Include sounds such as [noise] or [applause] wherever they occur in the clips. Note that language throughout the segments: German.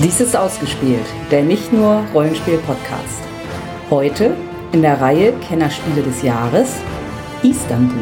Dies ist ausgespielt, der nicht nur Rollenspiel-Podcast. Heute in der Reihe Kennerspiele des Jahres Istanbul.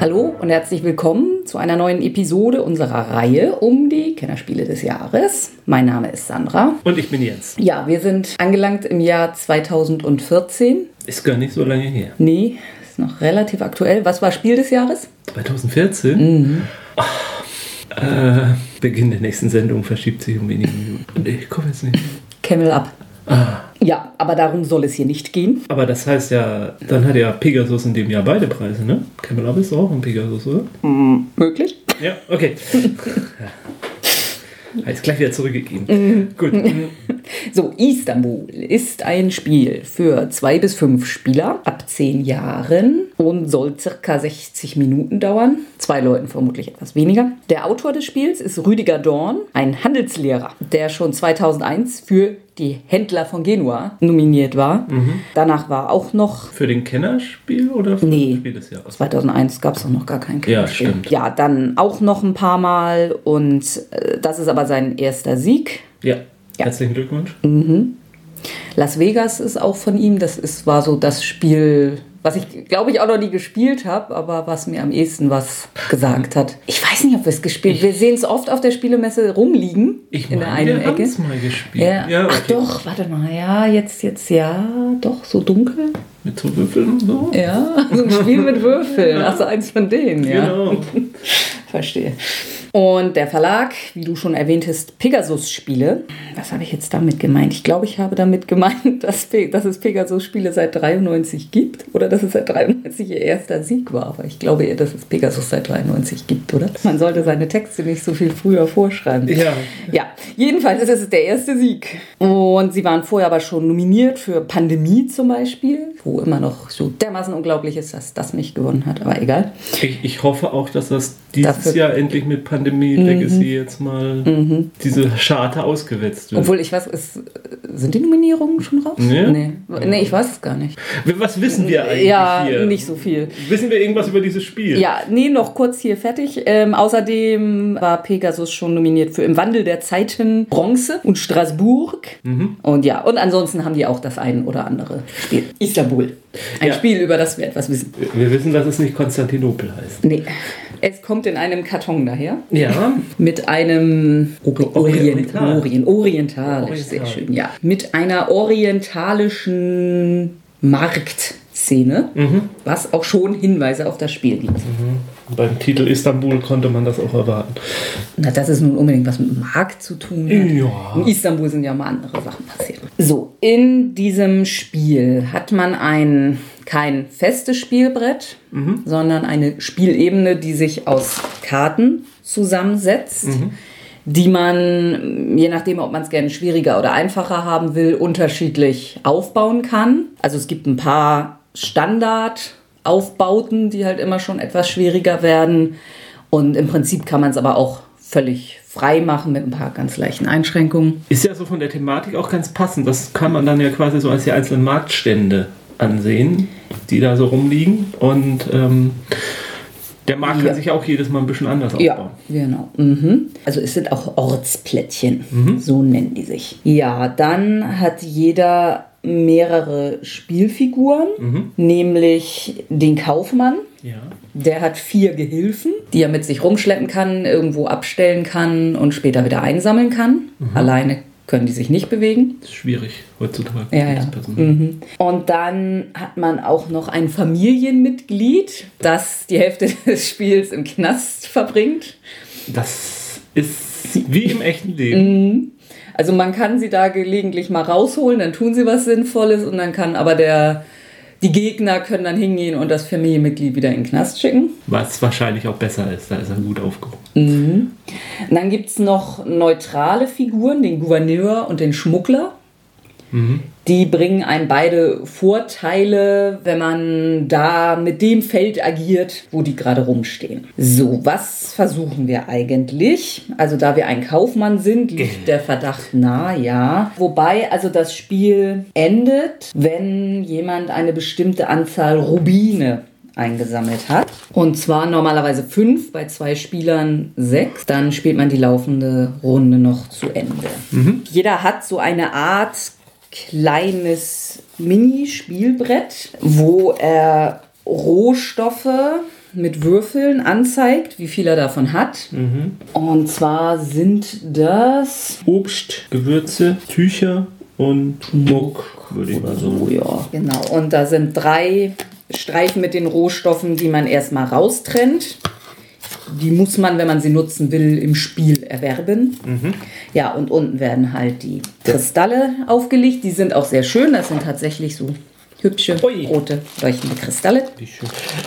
Hallo und herzlich willkommen zu einer neuen Episode unserer Reihe um die Kennerspiele des Jahres. Mein Name ist Sandra. Und ich bin Jens. Ja, wir sind angelangt im Jahr 2014. Ist gar nicht so lange her. Nee, ist noch relativ aktuell. Was war Spiel des Jahres? 2014? Mhm. äh, Beginn der nächsten Sendung verschiebt sich um wenige Minuten. Ich komme jetzt nicht. Camel Up. Ah. Ja, aber darum soll es hier nicht gehen. Aber das heißt ja, dann hat ja Pegasus in dem Jahr beide Preise, ne? Camel Up ist auch ein Pegasus, oder? Mm, möglich. Ja, okay. [laughs] Heißt gleich wieder zurückgegeben. Mhm. Gut. [laughs] So, Istanbul ist ein Spiel für zwei bis fünf Spieler ab zehn Jahren und soll circa 60 Minuten dauern. Zwei Leuten vermutlich etwas weniger. Der Autor des Spiels ist Rüdiger Dorn, ein Handelslehrer, der schon 2001 für die Händler von Genua nominiert war. Mhm. Danach war auch noch. Für den Kennerspiel oder für nee, das Spiel des Jahres? 2001 gab es noch gar kein Kennerspiel. Ja, stimmt. Ja, dann auch noch ein paar Mal und äh, das ist aber sein erster Sieg. Ja. Ja. Herzlichen Glückwunsch. Mhm. Las Vegas ist auch von ihm. Das ist, war so das Spiel, was ich glaube ich auch noch nie gespielt habe, aber was mir am ehesten was gesagt hat. Ich weiß nicht, ob wir es gespielt haben. Wir sehen es oft auf der Spielemesse rumliegen. Ich in der einen wir Ecke. mal gespielt. Ja. ja okay. Ach doch, warte mal. Ja, jetzt, jetzt, ja, doch, so dunkel. Mit so Würfeln und so? Ja, so [laughs] ein Spiel mit Würfeln. Ach so, eins von denen, ja. Genau. [laughs] Verstehe. Und der Verlag, wie du schon erwähntest, Pegasus-Spiele. Was habe ich jetzt damit gemeint? Ich glaube, ich habe damit gemeint, [laughs] dass, dass es Pegasus-Spiele seit 93 gibt oder dass es seit 93 ihr erster Sieg war. Aber ich glaube eher, dass es Pegasus seit 93 gibt, oder? Man sollte seine Texte nicht so viel früher vorschreiben. Ja. Ja, jedenfalls ist es der erste Sieg. Und sie waren vorher aber schon nominiert für Pandemie zum Beispiel, wo immer noch so dermaßen unglaublich ist, dass das nicht gewonnen hat. Aber egal. Ich, ich hoffe auch, dass das dieses Dafür Jahr endlich mit Pandemie mhm. Legacy jetzt mal mhm. diese Scharte ausgewetzt wird. Obwohl ich weiß, es, sind die Nominierungen schon raus? Nee. nee. Nee, ich weiß es gar nicht. Was wissen wir eigentlich ja, hier? nicht so viel. Wissen wir irgendwas über dieses Spiel? Ja, nee, noch kurz hier fertig. Ähm, außerdem war Pegasus schon nominiert für Im Wandel der Zeiten Bronze und Straßburg. Mhm. Und ja, und ansonsten haben die auch das ein oder andere Spiel. Istanbul. Ein ja. Spiel, über das wir etwas wissen. Wir wissen, dass es nicht Konstantinopel heißt. Nee. Es kommt in einem Karton daher. Ja. Mit einem Orient, Oriental. Orient, orientalisch, Oriental. sehr schön, ja. Mit einer orientalischen Marktszene, mhm. was auch schon Hinweise auf das Spiel gibt. Mhm. Beim Titel Istanbul konnte man das auch erwarten. Na, das ist nun unbedingt was mit Markt zu tun. Hat. Ja. In Istanbul sind ja mal andere Sachen passiert. So, in diesem Spiel hat man ein kein festes Spielbrett, mhm. sondern eine Spielebene, die sich aus Karten zusammensetzt. Mhm die man, je nachdem, ob man es gerne schwieriger oder einfacher haben will, unterschiedlich aufbauen kann. Also es gibt ein paar Standardaufbauten, die halt immer schon etwas schwieriger werden. Und im Prinzip kann man es aber auch völlig frei machen mit ein paar ganz leichten Einschränkungen. Ist ja so von der Thematik auch ganz passend. Das kann man dann ja quasi so als die einzelnen Marktstände ansehen, die da so rumliegen. Und ähm, der Markt ja. kann sich auch jedes Mal ein bisschen anders aufbauen. Ja, genau. Mhm. Also es sind auch Ortsplättchen, mhm. so nennen die sich. Ja, dann hat jeder mehrere Spielfiguren, mhm. nämlich den Kaufmann. Ja. Der hat vier Gehilfen, die er mit sich rumschleppen kann, irgendwo abstellen kann und später wieder einsammeln kann. Mhm. Alleine können die sich nicht bewegen. Das ist schwierig heutzutage. Ja, ja. Mhm. Und dann hat man auch noch ein Familienmitglied, das die Hälfte [laughs] des Spiels im Knast verbringt. Das ist wie im echten Leben. Mhm. Also man kann sie da gelegentlich mal rausholen, dann tun sie was Sinnvolles und dann kann aber der die Gegner können dann hingehen und das Familienmitglied wieder in den Knast schicken. Was wahrscheinlich auch besser ist, da ist er gut aufgehoben. Mhm. dann gibt es noch neutrale Figuren, den Gouverneur und den Schmuggler. Mhm. Die bringen einem beide Vorteile, wenn man da mit dem Feld agiert, wo die gerade rumstehen. So, was versuchen wir eigentlich? Also, da wir ein Kaufmann sind, liegt der Verdacht nah, ja. Wobei also das Spiel endet, wenn jemand eine bestimmte Anzahl Rubine eingesammelt hat. Und zwar normalerweise fünf, bei zwei Spielern sechs. Dann spielt man die laufende Runde noch zu Ende. Mhm. Jeder hat so eine Art kleines Mini-Spielbrett, wo er Rohstoffe mit Würfeln anzeigt, wie viel er davon hat. Mhm. Und zwar sind das Obst, Gewürze, Tücher und Muck, würde ich mal so. Ja, genau. Und da sind drei Streifen mit den Rohstoffen, die man erstmal raustrennt. Die muss man, wenn man sie nutzen will, im Spiel erwerben. Mhm. Ja, und unten werden halt die Kristalle aufgelegt. Die sind auch sehr schön. Das sind tatsächlich so hübsche, Ui. rote, leuchtende Kristalle.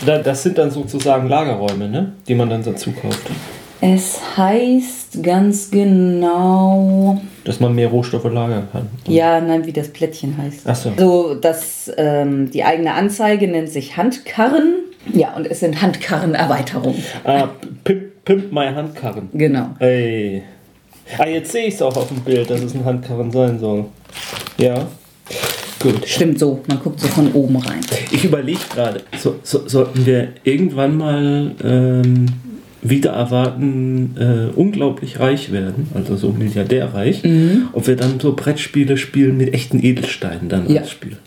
Das sind dann sozusagen Lagerräume, ne? die man dann dazu kauft. Es heißt ganz genau. Dass man mehr Rohstoffe lagern kann. Ja, nein, wie das Plättchen heißt. Ach so. So, dass ähm, die eigene Anzeige nennt sich Handkarren. Ja, und es sind Handkarrenerweiterungen. Ah, Pimp, Pimp My Handkarren. Genau. Ey. Ah, jetzt sehe ich es auch auf dem Bild, dass es ein Handkarren sein soll. Ja. Gut. Stimmt so, man guckt so von oben rein. Ich überlege gerade, so, so, sollten wir irgendwann mal ähm, wieder erwarten, äh, unglaublich reich werden, also so milliardärreich, mhm. ob wir dann so Brettspiele spielen mit echten Edelsteinen dann ja. als Spiel.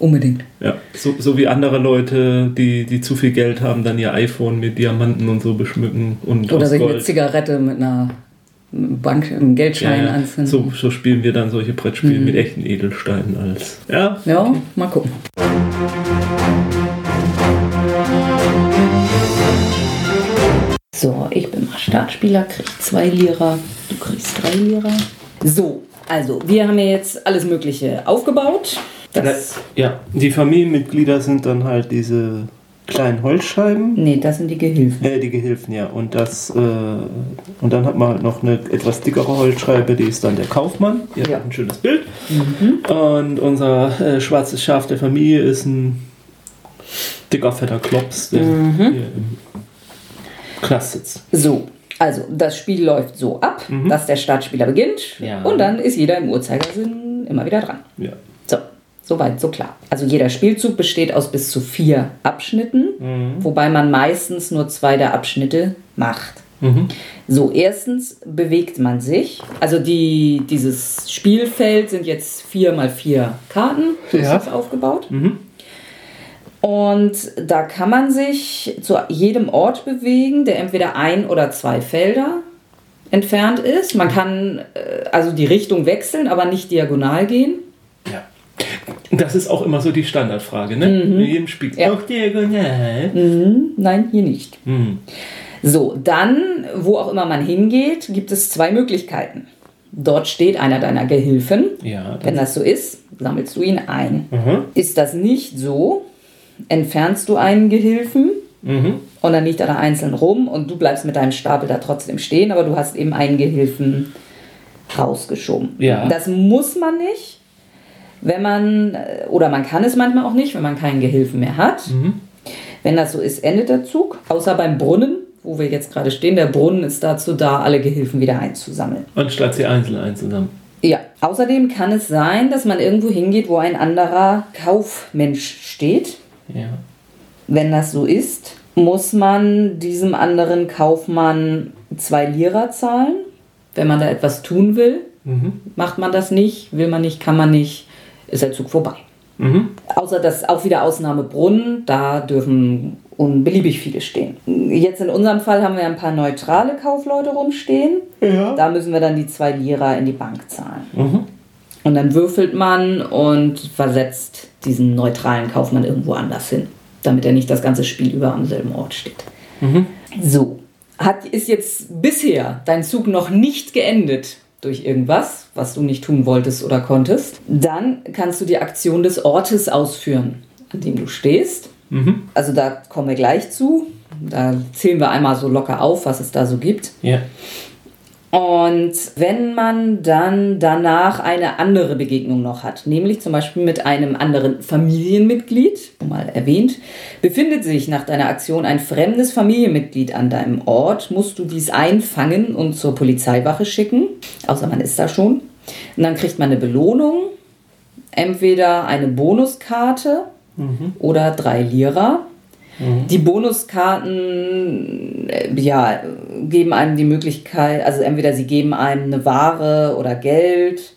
Unbedingt. Ja, so, so wie andere Leute, die, die zu viel Geld haben, dann ihr iPhone mit Diamanten und so beschmücken. Und Oder sich eine Zigarette mit einer Bank, einem Geldschein ja, anzünden. So, so spielen wir dann solche Brettspiele mhm. mit echten Edelsteinen als. Ja, ja okay. mal gucken. So, ich bin mal Startspieler, krieg zwei Lira, du kriegst drei Lira. So, also wir haben ja jetzt alles Mögliche aufgebaut. Das ja, die Familienmitglieder sind dann halt diese kleinen Holzscheiben. Nee, das sind die Gehilfen. Äh, die Gehilfen, ja. Und das äh, und dann hat man halt noch eine etwas dickere Holzscheibe, die ist dann der Kaufmann. Hier ja. hat ein schönes Bild. Mhm. Und unser äh, schwarzes Schaf der Familie ist ein dicker, fetter Klops, der mhm. hier im Klasse sitzt. So, also das Spiel läuft so ab, mhm. dass der Startspieler beginnt ja. und dann ist jeder im Uhrzeigersinn immer wieder dran. Ja. So, soweit, so klar. Also jeder Spielzug besteht aus bis zu vier Abschnitten, mhm. wobei man meistens nur zwei der Abschnitte macht. Mhm. So, erstens bewegt man sich. Also die, dieses Spielfeld sind jetzt vier mal vier Karten, so ja. ist aufgebaut. Mhm. Und da kann man sich zu jedem Ort bewegen, der entweder ein oder zwei Felder entfernt ist. Man kann äh, also die Richtung wechseln, aber nicht diagonal gehen. Ja. Das ist auch immer so die Standardfrage, ne? Mhm. In jedem Spiel. Ja. Auch diagonal. Mhm. Nein, hier nicht. Mhm. So, dann, wo auch immer man hingeht, gibt es zwei Möglichkeiten. Dort steht einer deiner Gehilfen. Ja, Wenn das so ist, sammelst du ihn ein. Mhm. Ist das nicht so, entfernst du einen Gehilfen mhm. und dann liegt er da einzeln rum und du bleibst mit deinem Stapel da trotzdem stehen, aber du hast eben einen Gehilfen rausgeschoben. Ja. Das muss man nicht, wenn man, oder man kann es manchmal auch nicht, wenn man keinen Gehilfen mehr hat. Mhm. Wenn das so ist, endet der Zug, außer beim Brunnen, wo wir jetzt gerade stehen. Der Brunnen ist dazu da, alle Gehilfen wieder einzusammeln. Anstatt sie einzeln einzusammeln. Ja, außerdem kann es sein, dass man irgendwo hingeht, wo ein anderer Kaufmensch steht ja. Wenn das so ist, muss man diesem anderen Kaufmann zwei Lira zahlen, wenn man da etwas tun will. Mhm. Macht man das nicht, will man nicht, kann man nicht, ist der Zug vorbei. Mhm. Außer dass auch wieder Ausnahme Brunnen, da dürfen unbeliebig viele stehen. Jetzt in unserem Fall haben wir ein paar neutrale Kaufleute rumstehen. Ja. Da müssen wir dann die zwei Lira in die Bank zahlen. Mhm. Und dann würfelt man und versetzt diesen neutralen Kaufmann irgendwo anders hin, damit er nicht das ganze Spiel über am selben Ort steht. Mhm. So, hat, ist jetzt bisher dein Zug noch nicht geendet durch irgendwas, was du nicht tun wolltest oder konntest, dann kannst du die Aktion des Ortes ausführen, an dem du stehst. Mhm. Also da kommen wir gleich zu. Da zählen wir einmal so locker auf, was es da so gibt. Ja. Und wenn man dann danach eine andere Begegnung noch hat, nämlich zum Beispiel mit einem anderen Familienmitglied, mal erwähnt, befindet sich nach deiner Aktion ein fremdes Familienmitglied an deinem Ort, musst du dies einfangen und zur Polizeiwache schicken, außer man ist da schon. Und dann kriegt man eine Belohnung, entweder eine Bonuskarte mhm. oder drei Lira. Mhm. Die Bonuskarten äh, ja, geben einem die Möglichkeit, also entweder sie geben einem eine Ware oder Geld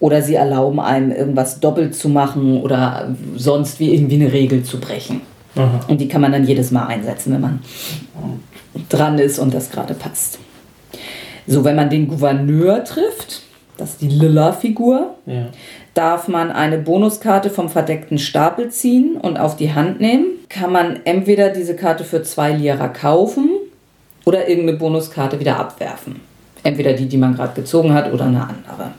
oder sie erlauben einem irgendwas doppelt zu machen oder sonst wie irgendwie eine Regel zu brechen. Aha. Und die kann man dann jedes Mal einsetzen, wenn man dran ist und das gerade passt. So, wenn man den Gouverneur trifft, das ist die Lilla-Figur, ja. Darf man eine Bonuskarte vom verdeckten Stapel ziehen und auf die Hand nehmen. Kann man entweder diese Karte für zwei Lira kaufen oder irgendeine Bonuskarte wieder abwerfen. Entweder die, die man gerade gezogen hat oder eine andere.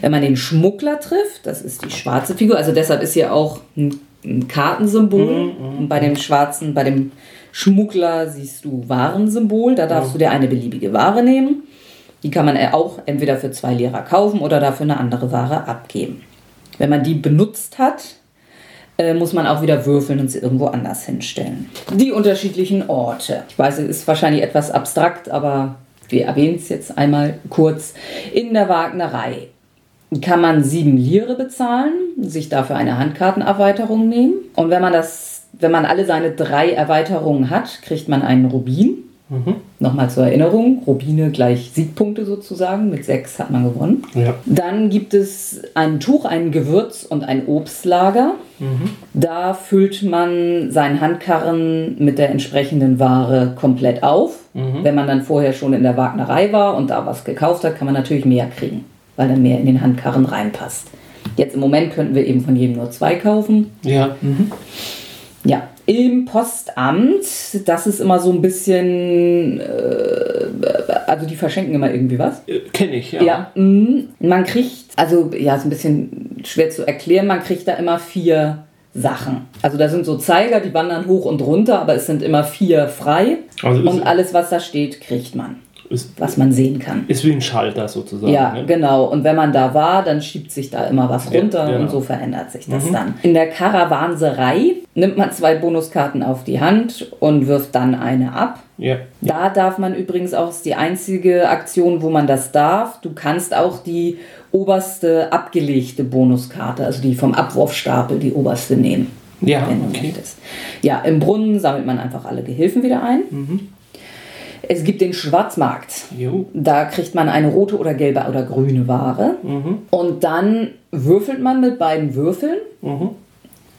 Wenn man den Schmuggler trifft, das ist die schwarze Figur, also deshalb ist hier auch ein, ein Kartensymbol. Mhm, und mhm, bei dem schwarzen, bei dem Schmuggler siehst du Warensymbol, da darfst du dir eine beliebige Ware nehmen. Die kann man auch entweder für zwei Lehrer kaufen oder dafür eine andere Ware abgeben. Wenn man die benutzt hat, äh, muss man auch wieder würfeln und sie irgendwo anders hinstellen. Die unterschiedlichen Orte. Ich weiß, es ist wahrscheinlich etwas abstrakt, aber wir erwähnen es jetzt einmal kurz. In der Wagnerei kann man sieben Lire bezahlen, sich dafür eine Handkartenerweiterung nehmen. Und wenn man das, wenn man alle seine drei Erweiterungen hat, kriegt man einen Rubin. Mhm. Nochmal zur Erinnerung, Rubine gleich Siegpunkte sozusagen, mit sechs hat man gewonnen. Ja. Dann gibt es ein Tuch, ein Gewürz und ein Obstlager. Mhm. Da füllt man seinen Handkarren mit der entsprechenden Ware komplett auf. Mhm. Wenn man dann vorher schon in der Wagnerei war und da was gekauft hat, kann man natürlich mehr kriegen, weil dann mehr in den Handkarren reinpasst. Jetzt im Moment könnten wir eben von jedem nur zwei kaufen. Ja. Mhm. Ja, im Postamt, das ist immer so ein bisschen, äh, also die verschenken immer irgendwie was. Äh, Kenne ich, ja. Ja, mh, man kriegt, also ja, ist ein bisschen schwer zu erklären, man kriegt da immer vier Sachen. Also da sind so Zeiger, die wandern hoch und runter, aber es sind immer vier frei. Also und alles, was da steht, kriegt man. Ist, was man sehen kann. Ist wie ein Schalter sozusagen. Ja, ne? genau. Und wenn man da war, dann schiebt sich da immer was runter ja, genau. und so verändert sich das mhm. dann. In der Karawanserei nimmt man zwei Bonuskarten auf die Hand und wirft dann eine ab. Ja. Da darf man übrigens auch, ist die einzige Aktion, wo man das darf. Du kannst auch die oberste abgelegte Bonuskarte, also die vom Abwurfstapel, die oberste nehmen. Ja, wenn du okay. möchtest. Ja, im Brunnen sammelt man einfach alle Gehilfen wieder ein. Mhm. Es gibt den Schwarzmarkt. Jo. Da kriegt man eine rote oder gelbe oder grüne Ware. Mhm. Und dann würfelt man mit beiden Würfeln. Mhm.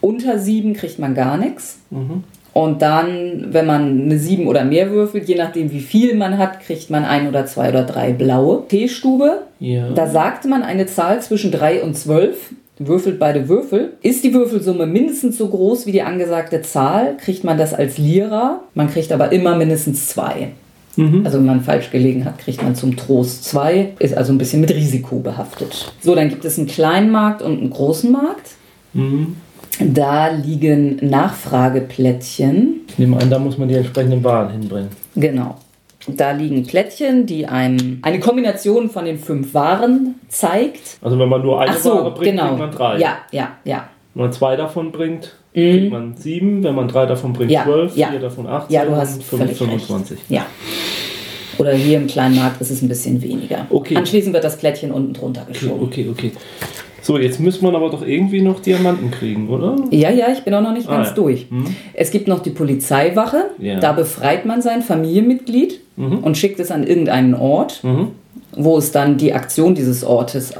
Unter sieben kriegt man gar nichts. Mhm. Und dann, wenn man eine sieben oder mehr würfelt, je nachdem wie viel man hat, kriegt man ein oder zwei oder drei blaue. Teestube, ja. da sagt man eine Zahl zwischen drei und zwölf würfelt beide Würfel. Ist die Würfelsumme mindestens so groß wie die angesagte Zahl, kriegt man das als Lira. Man kriegt aber immer mindestens zwei. Mhm. Also wenn man falsch gelegen hat, kriegt man zum Trost zwei, ist also ein bisschen mit Risiko behaftet. So, dann gibt es einen kleinen Markt und einen großen Markt. Mhm. Da liegen Nachfrageplättchen. Ich nehme an, da muss man die entsprechenden Waren hinbringen. Genau. Da liegen Plättchen, die einem eine Kombination von den fünf Waren zeigt. Also wenn man nur eine so, Ware bringt, genau. kriegt man drei. Ja, ja, ja. Wenn man zwei davon bringt. Kriegt man sieben. Wenn man drei davon bringt, ja, zwölf. Ja. Vier davon 18. Ja, du hast fünf, 25. Recht. Ja. Oder hier im kleinen Markt ist es ein bisschen weniger. Okay. Anschließend wird das Plättchen unten drunter geschoben. Okay, okay. So, jetzt muss man aber doch irgendwie noch Diamanten kriegen, oder? Ja, ja, ich bin auch noch nicht ah, ganz ja. durch. Mhm. Es gibt noch die Polizeiwache. Ja. Da befreit man sein Familienmitglied mhm. und schickt es an irgendeinen Ort, mhm. wo es dann die Aktion dieses Ortes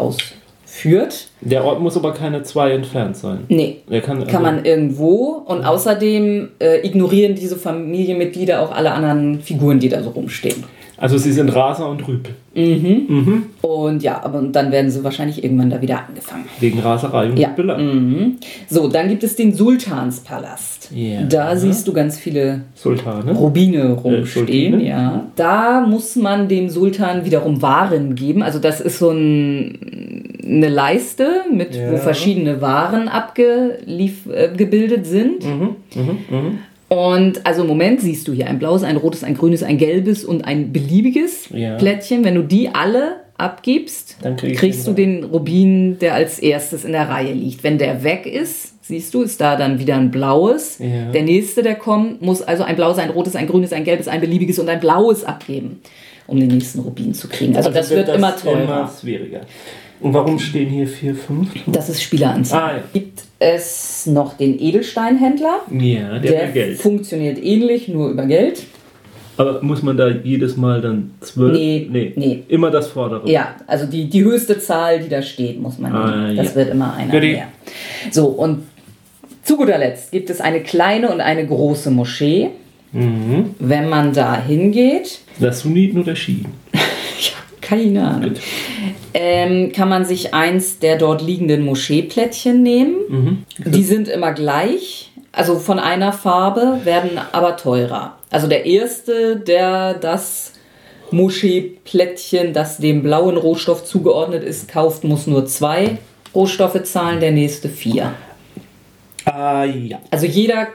ausführt. Der Ort muss aber keine zwei entfernt sein. Nee. Der kann, also kann man irgendwo und außerdem äh, ignorieren diese Familienmitglieder auch alle anderen Figuren, die da so rumstehen. Also sie sind Raser und Rüpel. Mhm. Mhm. Und ja, aber dann werden sie wahrscheinlich irgendwann da wieder angefangen. Wegen Raserei und ja. Mhm. So, dann gibt es den Sultanspalast. Yeah. Da siehst du ganz viele Sultane. Rubine äh, rumstehen. Äh, ja. Da muss man dem Sultan wiederum Waren geben. Also das ist so ein, eine Leiste, mit, ja. wo verschiedene Waren abgebildet sind. Mhm. Mhm. Mhm. Und also im Moment siehst du hier ein blaues, ein rotes, ein grünes, ein gelbes und ein beliebiges Ja. Plättchen. Wenn du die alle abgibst, Dann krieg kriegst du den Rubin, der als erstes in der Reihe liegt. Wenn der weg ist, siehst du, ist da dann wieder ein blaues. Ja. Der nächste, der kommt, muss also ein blaues, ein rotes, ein grünes, ein gelbes, ein beliebiges und ein blaues abgeben, um den nächsten Rubin zu kriegen. Also, das wird, immer teurer. Immer schwieriger. Und warum stehen hier vier, fünf? Das ist Spieleranzahl. Ah, ja. Gibt es noch den Edelsteinhändler? Ja, der, Der Geld. funktioniert ähnlich, nur über Geld. Aber muss man da jedes Mal dann zwölf? Nee, nee. Immer das vordere. Ja, also die, die höchste Zahl, die da steht, muss man Ah, nehmen. Das ja. wird immer einer Goodie. mehr. So, und zu guter Letzt gibt es eine kleine und eine große Moschee. Mhm. Wenn man da hingeht, Das Sunniten oder Schiiten? Keine Ahnung, ähm, kann man sich eins der dort liegenden Moscheeplättchen nehmen. Mhm. Die sind immer gleich, also von einer Farbe, werden aber teurer. Also der erste, der das Moscheeplättchen, das dem blauen Rohstoff zugeordnet ist, kauft, muss nur zwei Rohstoffe zahlen, der nächste vier. Ah, ja. Also jeder,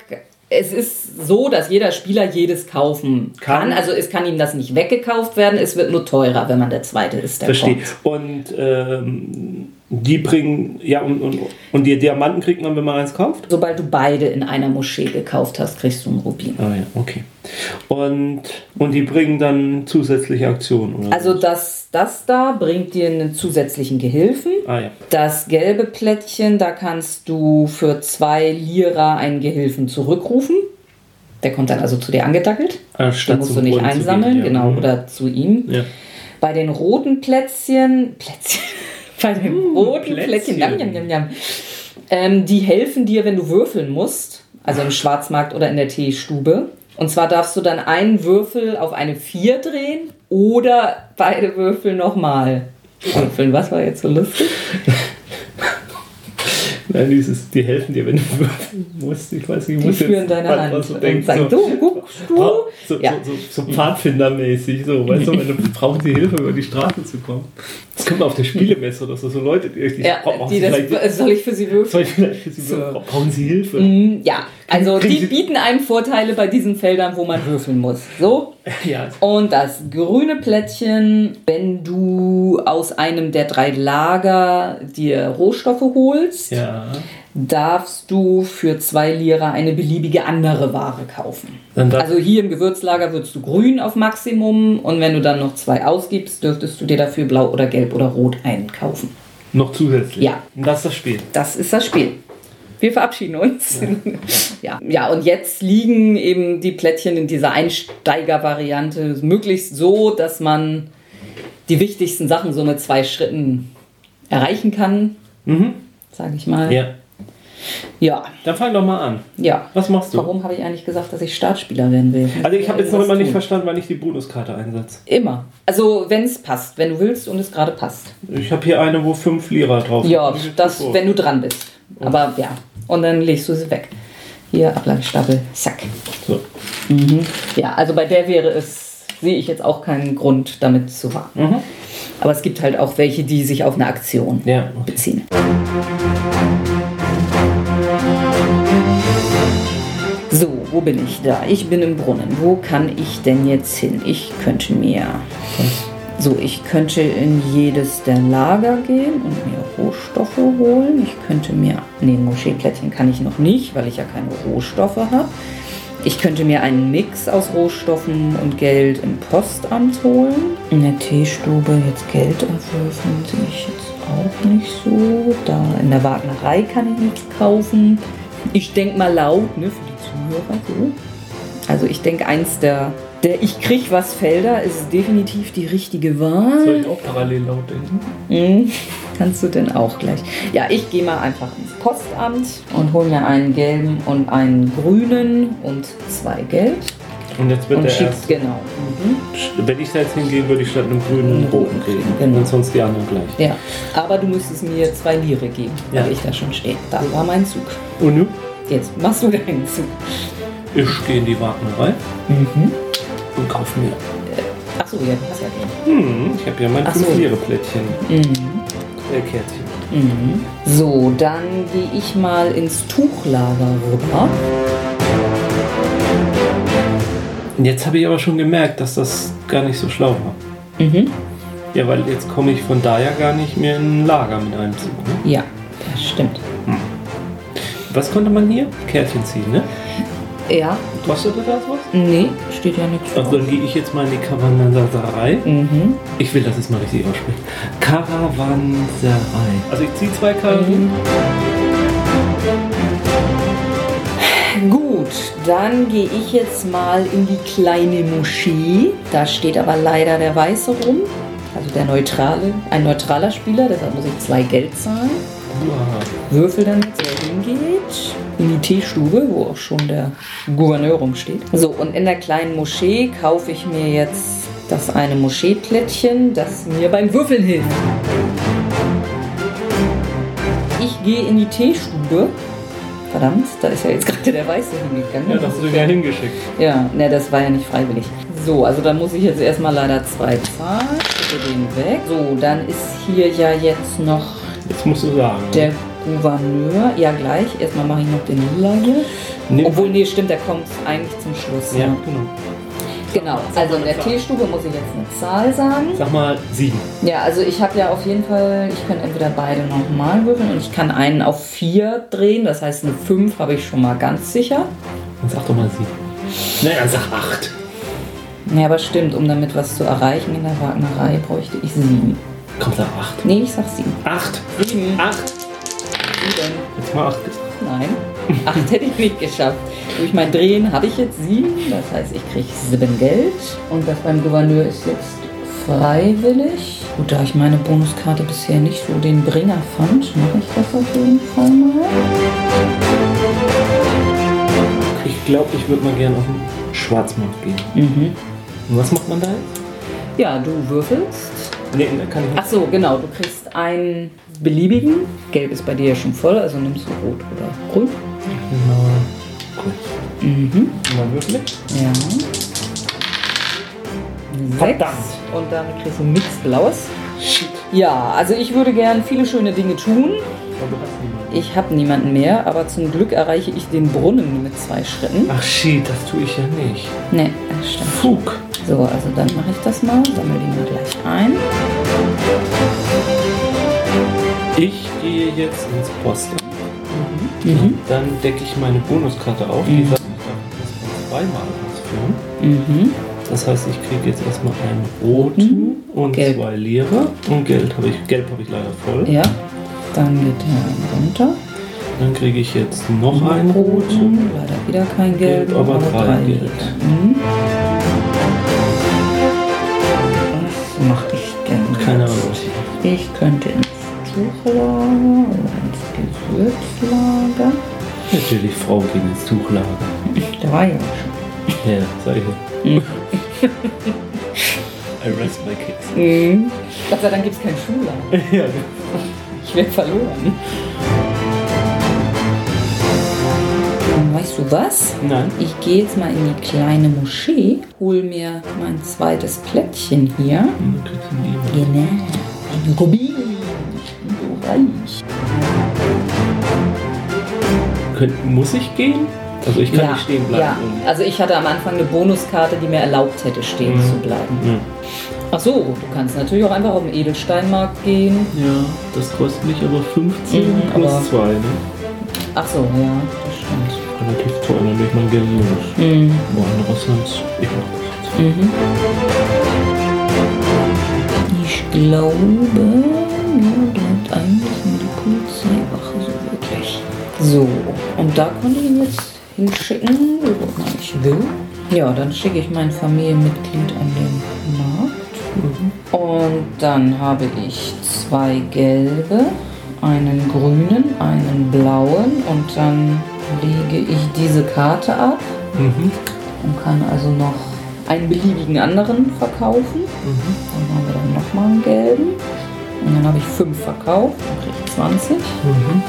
es ist so, dass jeder Spieler jedes kaufen kann. Kann. Also es kann ihm das nicht weggekauft werden, es wird nur teurer, wenn man der Zweite ist, der Verstehe. kommt. Und ähm, die bringen, ja, und, und, und die Diamanten kriegt man, wenn man eins kauft? Sobald du beide in einer Moschee gekauft hast, kriegst du einen Rubin. Ah, ja, okay. Und, und die bringen dann zusätzliche Aktionen, oder? Also das, das da bringt dir einen zusätzlichen Gehilfen. Ah, ja. Das gelbe Plättchen, da kannst du für zwei Lira einen Gehilfen zurückrufen. Der kommt dann also zu dir angedackelt. Den Anstatt musst du nicht einsammeln, gehen, ja. genau, Mhm. oder zu ihm. Ja. Bei den roten Plätzchen, Plätzchen, [laughs] bei den roten Plätzchen, Plätzchen. jam, jam, jam, jam, ähm, die helfen dir, wenn du würfeln musst, also im Schwarzmarkt oder in der Teestube. Und zwar darfst du dann einen Würfel auf eine 4 drehen oder beide Würfel nochmal würfeln. Was war jetzt so lustig? Nein, dieses, die helfen dir, wenn du würfeln [laughs] musst. Ich weiß nicht, ich Die muss führen jetzt deine Hand mal so und denken, sagen, so, du guckst du. So, Ja. so, so, so Pfadfindermäßig, so, weißt du, [laughs] wenn du brauchst die Hilfe, über die Straße zu kommen. Das kommt auf der Spielemesse oder so, so Leute, die, die Ja, brauchen die das, soll ich für sie würfeln? soll ich vielleicht für sie So. brauchen sie Hilfe? Mm, Ja, also die bieten einem Vorteile bei diesen Feldern, wo man würfeln muss. So, [laughs] Ja, Und das grüne Plättchen, wenn du aus einem der drei Lager dir Rohstoffe holst, ja. darfst du für zwei Lira eine beliebige andere Ware kaufen. Also hier im Gewürzlager würdest du grün auf Maximum und wenn du dann noch zwei ausgibst, dürftest du dir dafür blau oder gelb oder rot einkaufen. noch zusätzlich. Ja. Und das ist das Spiel. Das ist das Spiel. Wir verabschieden uns. [laughs] Ja. ja, und jetzt liegen eben die Plättchen in dieser Einsteiger-Variante möglichst so, dass man die wichtigsten Sachen so mit zwei Schritten erreichen kann, Mhm. sage ich mal. Ja. Ja, Dann fang doch mal an. ja. Was machst du? Warum habe ich eigentlich gesagt, dass ich Startspieler werden will? Also ich habe jetzt noch immer nicht tun. verstanden, wann ich die Bonuskarte einsetze. Immer. Also wenn es passt, wenn du willst und es gerade passt. Ich habe hier eine, wo fünf Lira drauf sind. Ja, das, wenn du dran bist. Aber ja, und dann legst du sie weg. Hier, Ablagestapel, zack. So. Mhm. Ja, also bei der wäre es, sehe ich jetzt auch keinen Grund, damit zu warten. Mhm. Aber es gibt halt auch welche, die sich auf eine Aktion Ja, okay. beziehen. So, wo bin ich da? Ich bin im Brunnen. Wo kann ich denn jetzt hin? Ich könnte mir. So, ich könnte in jedes der Lager gehen und mir Rohstoffe holen. Ich könnte mir. Nee, Moscheeplättchen kann ich noch nicht, weil ich ja keine Rohstoffe habe. Ich könnte mir einen Mix aus Rohstoffen und Geld im Postamt holen. In der Teestube jetzt Geld erwürfen sehe ich jetzt auch nicht so. Da in der Wagnerei kann ich nichts kaufen. Ich denke mal laut, ne, für die Zuhörer so. Also ich denke, eins der, der Ich krieg was Felder ist definitiv die richtige Soll Wahl. ich auch parallel laut denken? Mhm. Kannst du denn auch gleich? Ja, ich gehe mal einfach ins Postamt und hole mir einen gelben und einen grünen und zwei gelb. Und jetzt wird Und der schickt, erst. genau. Mhm. Wenn ich da jetzt hingehe, würde ich statt einem grünen einen roten kriegen. Genau. Und sonst die anderen gleich. Ja, aber du müsstest mir zwei Lire geben, weil Ja. ich da schon stehe. Da war mein Zug. Und nu? Jetzt machst du deinen Zug. Ich gehe in die Wagnerei Mhm. Und kaufe mir. Achso, ja, hast ja den. Hm, ich habe ja mein Ach so. 5 Lire Plättchen. Mhm. Äh, Kärtchen. Mhm. So, dann gehe ich mal ins Tuchlager rüber. Jetzt habe ich aber schon gemerkt, dass das gar nicht so schlau war. Mhm. Ja, weil jetzt komme ich von da ja gar nicht mehr in ein Lager mit einem Zug. Ne? Ja, das stimmt. Was konnte man hier? Kärtchen ziehen, ne? Ja. Kostete das was? Nee, steht ja nichts. Also dann gehe ich jetzt mal in die Karawanserei. Mhm. Ich will, dass es mal richtig ausspricht. Karawanserei. Also ich ziehe zwei Karten. Gut, dann gehe ich jetzt mal in die kleine Moschee. Da steht aber leider der Weiße rum. Also der neutrale, ein neutraler Spieler, deshalb muss ich zwei Geld zahlen. Würfel dann jetzt, er hingeht. In die Teestube, wo auch schon der Gouverneur rumsteht. So, und in der kleinen Moschee kaufe ich mir jetzt das eine Moscheeplättchen, das mir beim Würfeln hilft. Ich gehe in die Teestube. Verdammt, da ist ja jetzt gerade der Weiße hingegangen. Ja, das hast du ja hingeschickt. Ja, ne, das war ja nicht freiwillig. So, also dann muss ich jetzt erstmal leider zwei zahlen. Schicke den weg. So, dann ist hier ja jetzt noch Jetzt musst du sagen. der Gouverneur. Ja, gleich. Erstmal mache ich noch den Lila hier. Nee. Obwohl, nee, stimmt, der kommt eigentlich zum Schluss. Ja, Ja. genau. Genau, also in der Teestube muss ich jetzt eine Zahl sagen. Sag mal sieben. Ja, also ich habe ja auf jeden Fall, ich kann entweder beide nochmal würfeln und ich kann einen auf vier drehen. Das heißt, eine 5 habe ich schon mal ganz sicher. Dann sag doch mal sieben. Naja, dann sag acht. Ja, aber stimmt, um damit was zu erreichen in der Wagnerei bräuchte ich sieben. Komm, sag acht. Nee, ich sag sieben. Acht. Sieben. Acht. Sieben. Jetzt mal acht. Nein, acht hätte ich nicht geschafft. Durch mein Drehen habe ich jetzt sieben, das heißt, ich kriege sieben Geld. Und das beim Gouverneur ist jetzt freiwillig. Gut, da ich meine Bonuskarte bisher nicht so den Bringer fand, mache ich das auf jeden Fall mal. Ich glaube, ich würde mal gerne auf den Schwarzmarkt gehen. Mhm. Und was macht man da jetzt? Ja, du würfelst. Nee, kann ich nicht. Ach so, genau, du kriegst einen beliebigen. Gelb ist bei dir ja schon voll, also nimmst du rot oder grün. Cool. Mhm. Mal würfeln. Ja. Verdammt. Sechs. Und dann kriegst du nichts Blaues. Shit. Ja, also ich würde gern viele schöne Dinge tun. Ich habe niemanden mehr, aber zum Glück erreiche ich den Brunnen mit zwei Schritten. Ach shit, das tue ich ja nicht. Ne, das stimmt. Fug. So, also dann mache ich das mal, sammle den mal gleich ein. Ich gehe jetzt ins Postamt. Mhm. Dann decke ich meine Bonuskarte auf. Die sagt, ich darf erstmal zweimal ausführen. Mhm. Das heißt, ich kriege jetzt erstmal einen roten und Gelb. zwei leere. Und Geld habe ich, Gelb habe ich leider voll. Ja, dann geht der runter. Dann kriege ich jetzt noch einen roten. Leider wieder kein Gelb, Gelb, aber drei Geld. Mhm. Ich könnte ins Tuchlager oder ins Gewürzlager. Natürlich, Frau gehen ins Tuchlager. Da war ja schon. Ja, sag ich ja. I rest my case. Mhm. Gott sei Dank gibt es keinen Schullager. [laughs] Ja, Ich werde verloren. Weißt du was? nein. Ich gehe jetzt mal in die kleine Moschee, hol mir mein zweites Plättchen hier. Mehr. Genau. Rubin. Ich bin so reich. Könnt, muss ich gehen? Also ich kann nicht stehen bleiben. Ja, also ich hatte am Anfang eine Bonuskarte, die mir erlaubt hätte, stehen Mhm. zu bleiben. Ja. Ach so, du kannst natürlich auch einfach auf den Edelsteinmarkt gehen. ja, das kostet mich aber 15 Mhm, plus aber- 2, ne? Ach so, ja, das stimmt. Relativ teuer, dann leg ich mein Geld los. Mhm. Aber andererseits, ich mach das jetzt. Mhm. Ich glaube, mir bleibt eigentlich nur die Polizeiwache so wirklich. So, und da konnte ich ihn jetzt hinschicken, wo immer ich will. Ja, dann schicke ich mein Familienmitglied an den Markt. Und dann habe ich zwei gelbe, einen grünen, einen blauen und dann lege ich diese Karte ab Mhm. und kann also noch einen beliebigen anderen verkaufen. Mhm. Dann haben wir dann nochmal einen gelben. Und dann habe ich fünf verkauft und kriege 20. Mhm.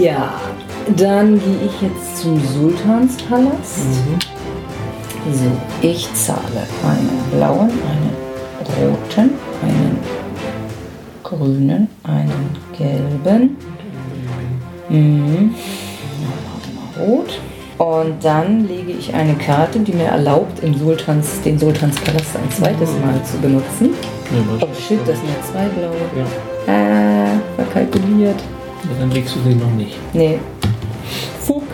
Ja, dann gehe ich jetzt zum Sultanspalast. Mhm. So, ich zahle einen blauen, einen roten, einen grünen, einen gelben. Mhm. Rot. Und dann lege ich eine Karte, die mir erlaubt, im Sultans, den Sultanspalast ein zweites. Mal zu benutzen. Ja, oh shit, das sind ja zwei blaue. Ja. Ah, verkalkuliert. Ja, dann legst du den noch nicht. Nee. Fuck.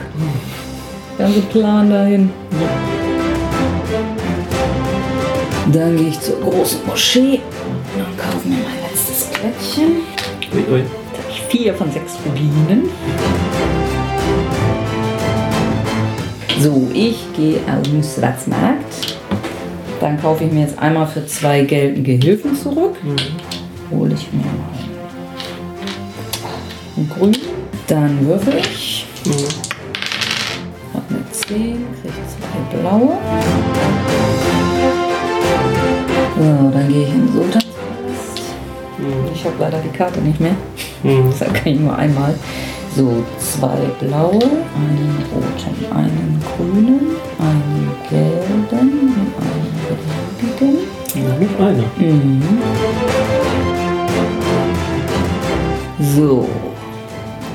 Ganze Plan dahin. Ja. Dann gehe ich zur großen Moschee und kaufe mir mein letztes Plättchen. Ui, ui. Jetzt habe ich vier von sechs Rubinen. So, ich gehe auf den Schwarzmarkt. Dann kaufe ich mir jetzt einmal für zwei gelben Gehilfen zurück. Mhm. Hole ich mir mal einen grün. Dann würfel ich. Mhm. Hab eine 10, kriege zwei blaue. So, dann gehe ich in den Sultanspalast. Mhm. Ich habe leider die Karte nicht mehr. Mhm. [laughs] Deshalb kann ich nur einmal. So, zwei blaue, einen roten, einen grünen, einen gelben und einen beliebigen. Ja, noch einer. Mhm. So,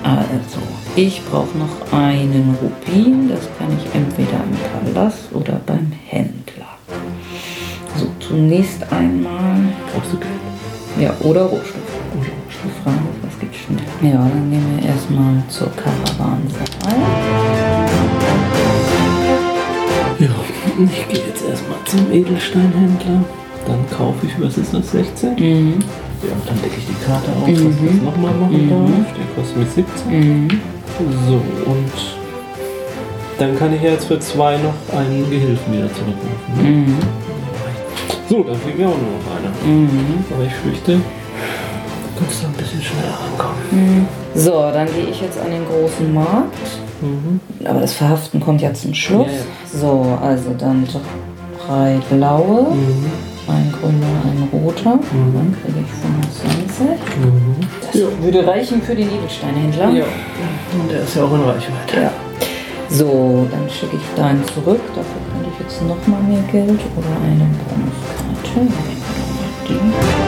also, ich brauche noch einen Rubin. Das kann ich entweder im Palast oder beim Händler. So, zunächst einmal. Brauchst du Geld? Ja, oder Rohstoffe. Ja, dann gehen wir erstmal zur Karawanserei. Ja, ich gehe jetzt erstmal zum Edelsteinhändler. Dann kaufe ich, was ist das, 16? Mhm. Ja, dann decke ich die Karte auf, mhm. dass ich das nochmal machen mhm. darf. Der kostet mich 17. Mhm. So, und dann kann ich jetzt für zwei noch einen Gehilfen wieder zurückrufen. Ne? Mhm. So, dann fehlt mir auch nur noch einer. Mhm. Aber ich fürchte, du ein bisschen schneller rankommen. Mhm. So, dann gehe ich jetzt an den großen Markt. Mhm. Aber das Verhaften kommt ja zum Schluss. Ja, ja. So, also dann drei blaue, mhm. ein grüner, ein roter. Mhm. Dann kriege ich 25. Mhm. Das ja. würde reichen für den Edelsteinhändler. Ja, und der ist ja auch in Reichweite. Ja. So, dann schicke ich deinen zurück. Dafür könnte ich jetzt noch mal mehr Geld oder eine Bonuskarte. Die.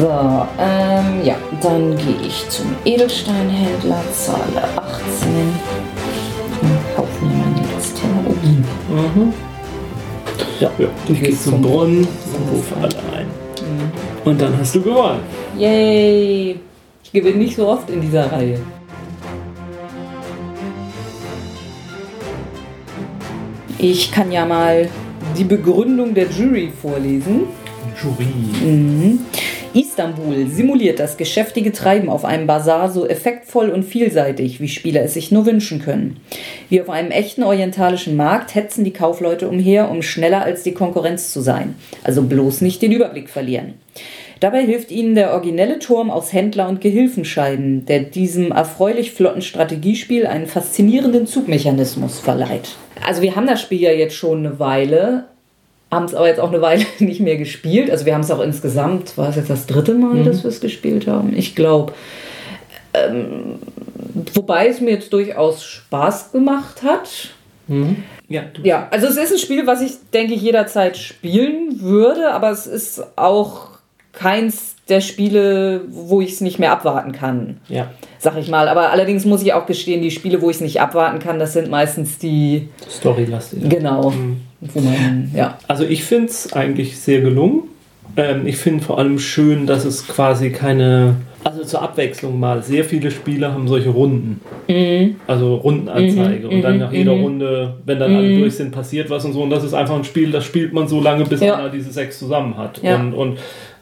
So, ähm, ja, dann gehe ich zum Edelsteinhändler, zahle 18 und kaufe mir meine letzte Rubin. Mhm. Ja, ja. ich gehe zum Brunnen und rufe alle ein. Mhm. Und dann hast du gewonnen. Yay! Ich gewinne nicht so oft in dieser Reihe. Ich kann ja mal die Begründung der Jury vorlesen. Jury. Mhm. Istanbul simuliert das geschäftige Treiben auf einem Bazar so effektvoll und vielseitig, wie Spieler es sich nur wünschen können. Wie auf einem echten orientalischen Markt hetzen die Kaufleute umher, um schneller als die Konkurrenz zu sein. Also bloß nicht den Überblick verlieren. Dabei hilft ihnen der originelle Turm aus Händler und Gehilfenscheiden, der diesem erfreulich flotten Strategiespiel einen faszinierenden Zugmechanismus verleiht. Also wir haben das Spiel ja jetzt schon eine Weile, haben es aber jetzt auch eine Weile [laughs] nicht mehr gespielt. Also wir haben es auch insgesamt, war es jetzt das dritte Mal, mhm. dass wir es gespielt haben? Ich glaube. Ähm, wobei es mir jetzt durchaus Spaß gemacht hat. Mhm. Ja, ja, also es ist ein Spiel, was ich denke jederzeit spielen würde, aber es ist auch keins der Spiele, wo ich es nicht mehr abwarten kann. Ja. Sag ich mal. Aber allerdings muss ich auch gestehen, die Spiele, wo ich es nicht abwarten kann, das sind meistens die. Storylastig. Genau. Mhm. Man, ja. Also ich finde es eigentlich sehr gelungen. Ähm, ich finde vor allem schön, dass es quasi keine. Also zur Abwechslung mal, sehr viele Spiele haben solche Runden. Mhm. Also Rundenanzeige. Mhm. Und dann nach jeder mhm. Runde, wenn dann alle mhm. durch sind, passiert was und so. Und das ist einfach ein Spiel, das spielt man so lange, bis ja. einer diese sechs zusammen hat. Ja. Und, und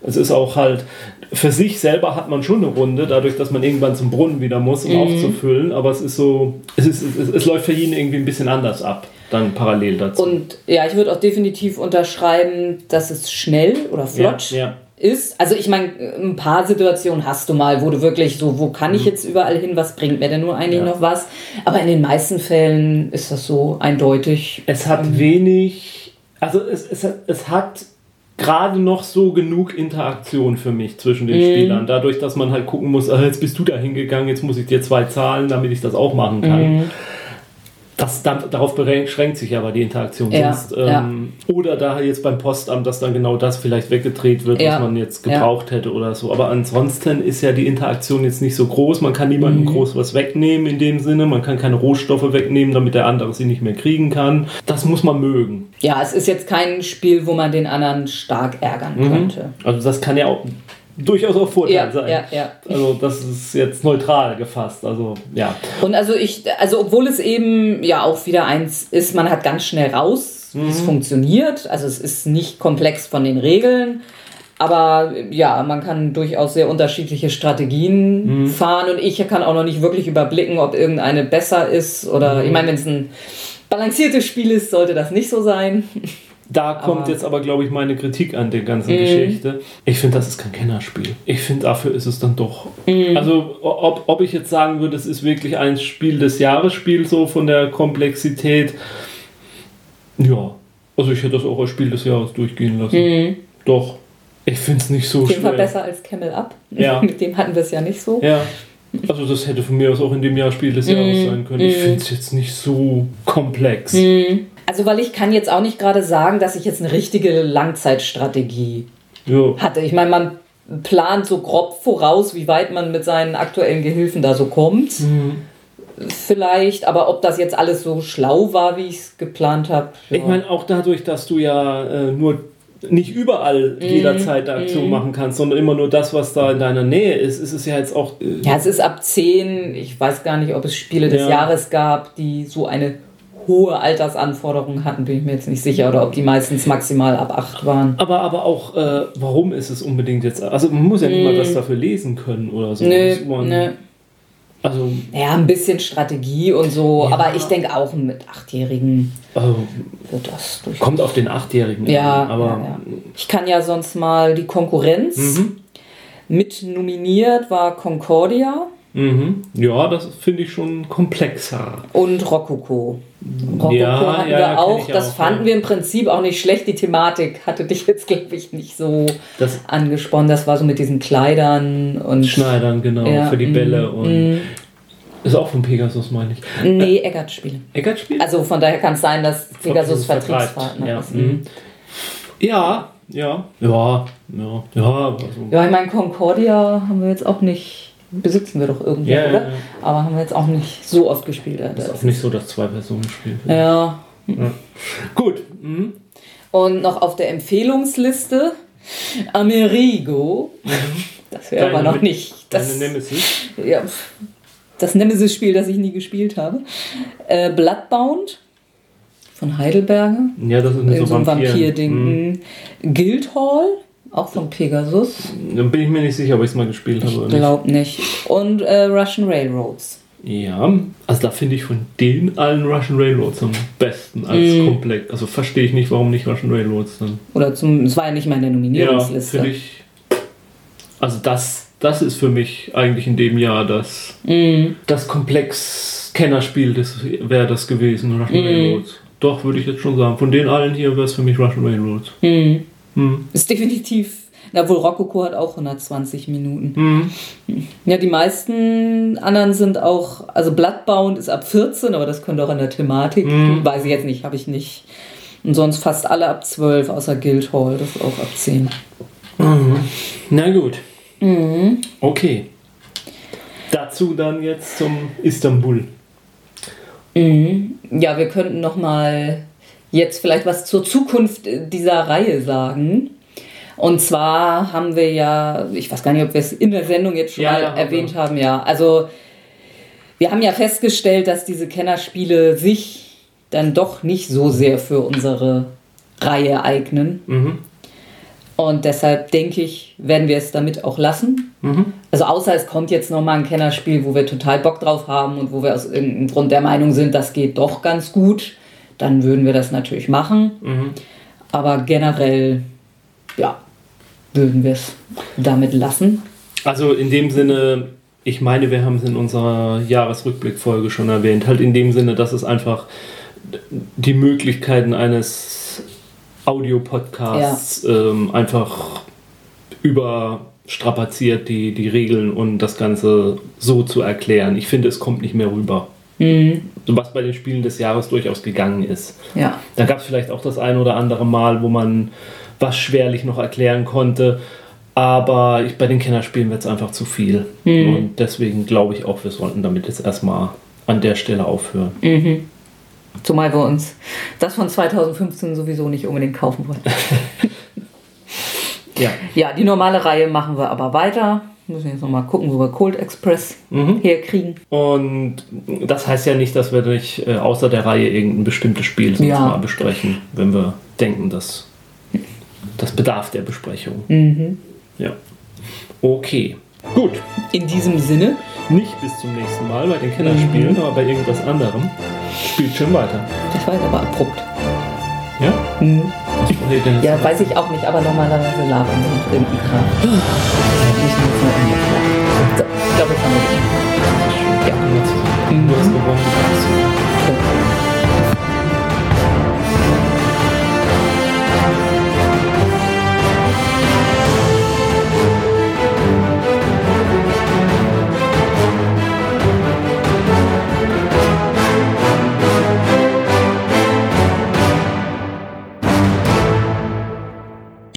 es ist auch halt, für sich selber hat man schon eine Runde, dadurch, dass man irgendwann zum Brunnen wieder muss, um mhm. aufzufüllen. Aber es ist so, es, ist, es, es, läuft für jeden irgendwie ein bisschen anders ab, dann parallel dazu. Und ja, ich würde auch definitiv unterschreiben, dass es schnell oder flott ja, ja. ist. Also ich meine, ein paar Situationen hast du mal, wo du wirklich so, wo kann ich mhm. jetzt überall hin, was bringt mir denn nur eigentlich ja. noch was? Aber in den meisten Fällen ist das so eindeutig. Es hat wenig, also es, es, es hat gerade noch so genug Interaktion für mich zwischen den mhm. Spielern. Dadurch, dass man halt gucken muss, ah, jetzt bist du da hingegangen, jetzt muss ich dir zwei zahlen, damit ich das auch machen kann. Mhm. Das dann, darauf beschränkt sich aber die Interaktion. Ja, Sonst, ähm, Oder da jetzt beim Postamt, dass dann genau das vielleicht weggedreht wird, was man jetzt gebraucht hätte oder so. Aber ansonsten ist ja die Interaktion jetzt nicht so groß. Man kann niemandem mhm. groß was wegnehmen in dem Sinne. Man kann keine Rohstoffe wegnehmen, damit der andere sie nicht mehr kriegen kann. Das muss man mögen. Ja, es ist jetzt kein Spiel, wo man den anderen stark ärgern mhm. könnte. Also das kann ja auch durchaus auch Vorteil ja, sein. Ja, ja. Also das ist jetzt neutral gefasst. Also ja. Und also ich, also obwohl es eben ja auch wieder eins ist, man hat ganz schnell raus, mhm. es funktioniert. Also es ist nicht komplex von den Regeln. Aber ja, man kann durchaus sehr unterschiedliche Strategien mhm. fahren und ich kann auch noch nicht wirklich überblicken, ob irgendeine besser ist oder mhm. ich meine, wenn es ein balanciertes Spiel ist, sollte das nicht so sein. Da kommt aber jetzt aber, glaube ich, meine Kritik an der ganzen mm. Geschichte. Ich finde, das ist kein Kennerspiel. Ich finde, dafür ist es dann doch. Mm. Also, ob, ob ich jetzt sagen würde, es ist wirklich ein Spiel des Jahresspiel, so von der Komplexität. Ja. Also, ich hätte das auch als Spiel des Jahres durchgehen lassen. Mm. Doch. Ich finde es nicht so schwer. Auf jeden Fall besser als Camel Up. Ja. [laughs] Mit dem hatten wir es ja nicht so. Ja. Also das hätte von mir aus auch in dem Jahr Spiel des Jahres sein können. Ich finde es jetzt nicht so komplex. Also, weil ich kann jetzt auch nicht gerade sagen, dass ich jetzt eine richtige Langzeitstrategie jo. hatte. Ich meine, man plant so grob voraus, wie weit man mit seinen aktuellen Gehilfen da so kommt. Mhm. Vielleicht, aber ob das jetzt alles so schlau war, wie ich es geplant habe. Ja. Ich meine, auch dadurch, dass du ja äh, nur nicht überall mm, jederzeit eine Aktion mm. machen kannst, sondern immer nur das, was da in deiner Nähe ist, ist es ja jetzt auch. Äh ja, es ist ab 10. Ich weiß gar nicht, ob es Spiele des ja. Jahres gab, die so eine hohe Altersanforderungen hatten, bin ich mir jetzt nicht sicher, oder ob die meistens maximal ab 8 waren. Aber, aber auch, äh, warum ist es unbedingt jetzt? Also man muss ja nicht mm. mal was dafür lesen können oder so. Nö, nö. Also, ja, ein bisschen Strategie und so, ja. aber ich denke auch mit Achtjährigen also, wird das durch. Kommt auf den Achtjährigen ja, an, aber. Ja, ja. Ich kann ja sonst mal die Konkurrenz. Mhm. Mit nominiert war Concordia. Mhm. Ja, das finde ich schon komplexer. Und Rococo. Rococo ja, hatten ja, wir auch. Das auch, fanden ja. wir im Prinzip auch nicht schlecht. Die Thematik hatte dich jetzt, glaube ich, nicht so das angesponnen. Das war so mit diesen Kleidern und. Schneidern, genau, ja, für die Bälle mm, und. Mm. Ist auch von Pegasus, meine ich. Nee, Eggert-Spiele. Eggert-Spiele? Also von daher kann es sein, dass Pegasus Vertriebspartner ja. ist. Mhm. Ja, ja, ja, ja, ja. Also. Ja, ich meine, Concordia haben wir jetzt auch nicht besitzen wir doch irgendwo, ja, oder? Ja, ja. Aber haben wir jetzt auch nicht so oft gespielt. Das ist auch nicht so, dass zwei Personen spielen. Ja. Gut. Mhm. Und noch auf der Empfehlungsliste Amerigo. Mhm. Das wäre aber noch nicht. Das, Nemesis. Ja, das Nemesis-Spiel, das ich nie gespielt habe. Äh, Bloodbound von Heidelberger. Ja, das ist so, so ein Vampir-Ding. Mhm. Guildhall auch von Pegasus. Dann bin ich mir nicht sicher, ob ich es mal gespielt habe. Ich glaube nicht. Und äh, Russian Railroads. Ja, also da finde ich von den allen Russian Railroads am besten als mm. komplett. Also verstehe ich nicht, warum nicht Russian Railroads dann. Oder zum, es war ja nicht mal in der Nominierungsliste. Ja, finde ich. Also das, das ist für mich eigentlich in dem Jahr das, mm. das komplex Kennerspiel, das wäre das gewesen, Russian mm. Railroads. Doch, würde ich jetzt schon sagen. Von den allen hier wäre es für mich Russian Railroads. Mhm. Hm. Ist definitiv. Na wohl, Rococo hat auch 120 Minuten. Hm. Ja, die meisten anderen sind auch, also Bloodbound ist ab 14, aber das könnte auch an der Thematik, hm. weiß ich jetzt nicht, habe ich nicht. Und sonst fast alle ab 12, außer Guildhall, das ist auch ab 10. Mhm. Na gut. Mhm. Okay. Dazu dann jetzt zum Istanbul. Mhm. Ja, wir könnten noch mal jetzt vielleicht was zur Zukunft dieser Reihe sagen. Und zwar haben wir ja, ich weiß gar nicht, ob wir es in der Sendung jetzt schon ja, mal ja, erwähnt haben, ja. Also wir haben ja festgestellt, dass diese Kennerspiele sich dann doch nicht so sehr für unsere Reihe eignen. Mhm. Und deshalb denke ich, werden wir es damit auch lassen. Mhm. Also außer es kommt jetzt nochmal ein Kennerspiel, wo wir total Bock drauf haben und wo wir aus irgendeinem Grund der Meinung sind, das geht doch ganz gut dann würden wir das natürlich machen. Mhm. Aber generell, ja, würden wir es damit lassen. Also in dem Sinne, ich meine, wir haben es in unserer Jahresrückblickfolge schon erwähnt, halt in dem Sinne, dass es einfach die Möglichkeiten eines Audiopodcasts ja. ähm, einfach überstrapaziert, die, die Regeln und das Ganze so zu erklären. Ich finde, es kommt nicht mehr rüber. Mhm. Was bei den Spielen des Jahres durchaus gegangen ist. Ja. Da gab es vielleicht auch das ein oder andere Mal, wo man was schwerlich noch erklären konnte. Aber ich, bei den Kennerspielen wird es einfach zu viel. Mhm. Und deswegen glaube ich auch, wir sollten damit jetzt erstmal an der Stelle aufhören. Mhm. Zumal wir uns das von 2015 sowieso nicht unbedingt kaufen wollen. [laughs] ja. Ja, die normale Reihe machen wir aber weiter. Müssen jetzt nochmal gucken, wo wir Cold Express mhm. herkriegen. Und das heißt ja nicht, dass wir nicht äh, außer der Reihe irgendein bestimmtes Spiel ja. mal besprechen, wenn wir denken, dass das bedarf der Besprechung. Mhm. Ja. Okay. Gut. In diesem Sinne. Nicht bis zum nächsten Mal bei den Kennerspielen, mhm. aber bei irgendwas anderem. Spielt schön weiter. Das war jetzt aber abrupt. Ja? Mhm. Ja, weiß ich auch nicht, aber normalerweise labern sie mit irgendeinem Kram. So, ich glaube, ich haben wir Ja. Du hast gewonnen.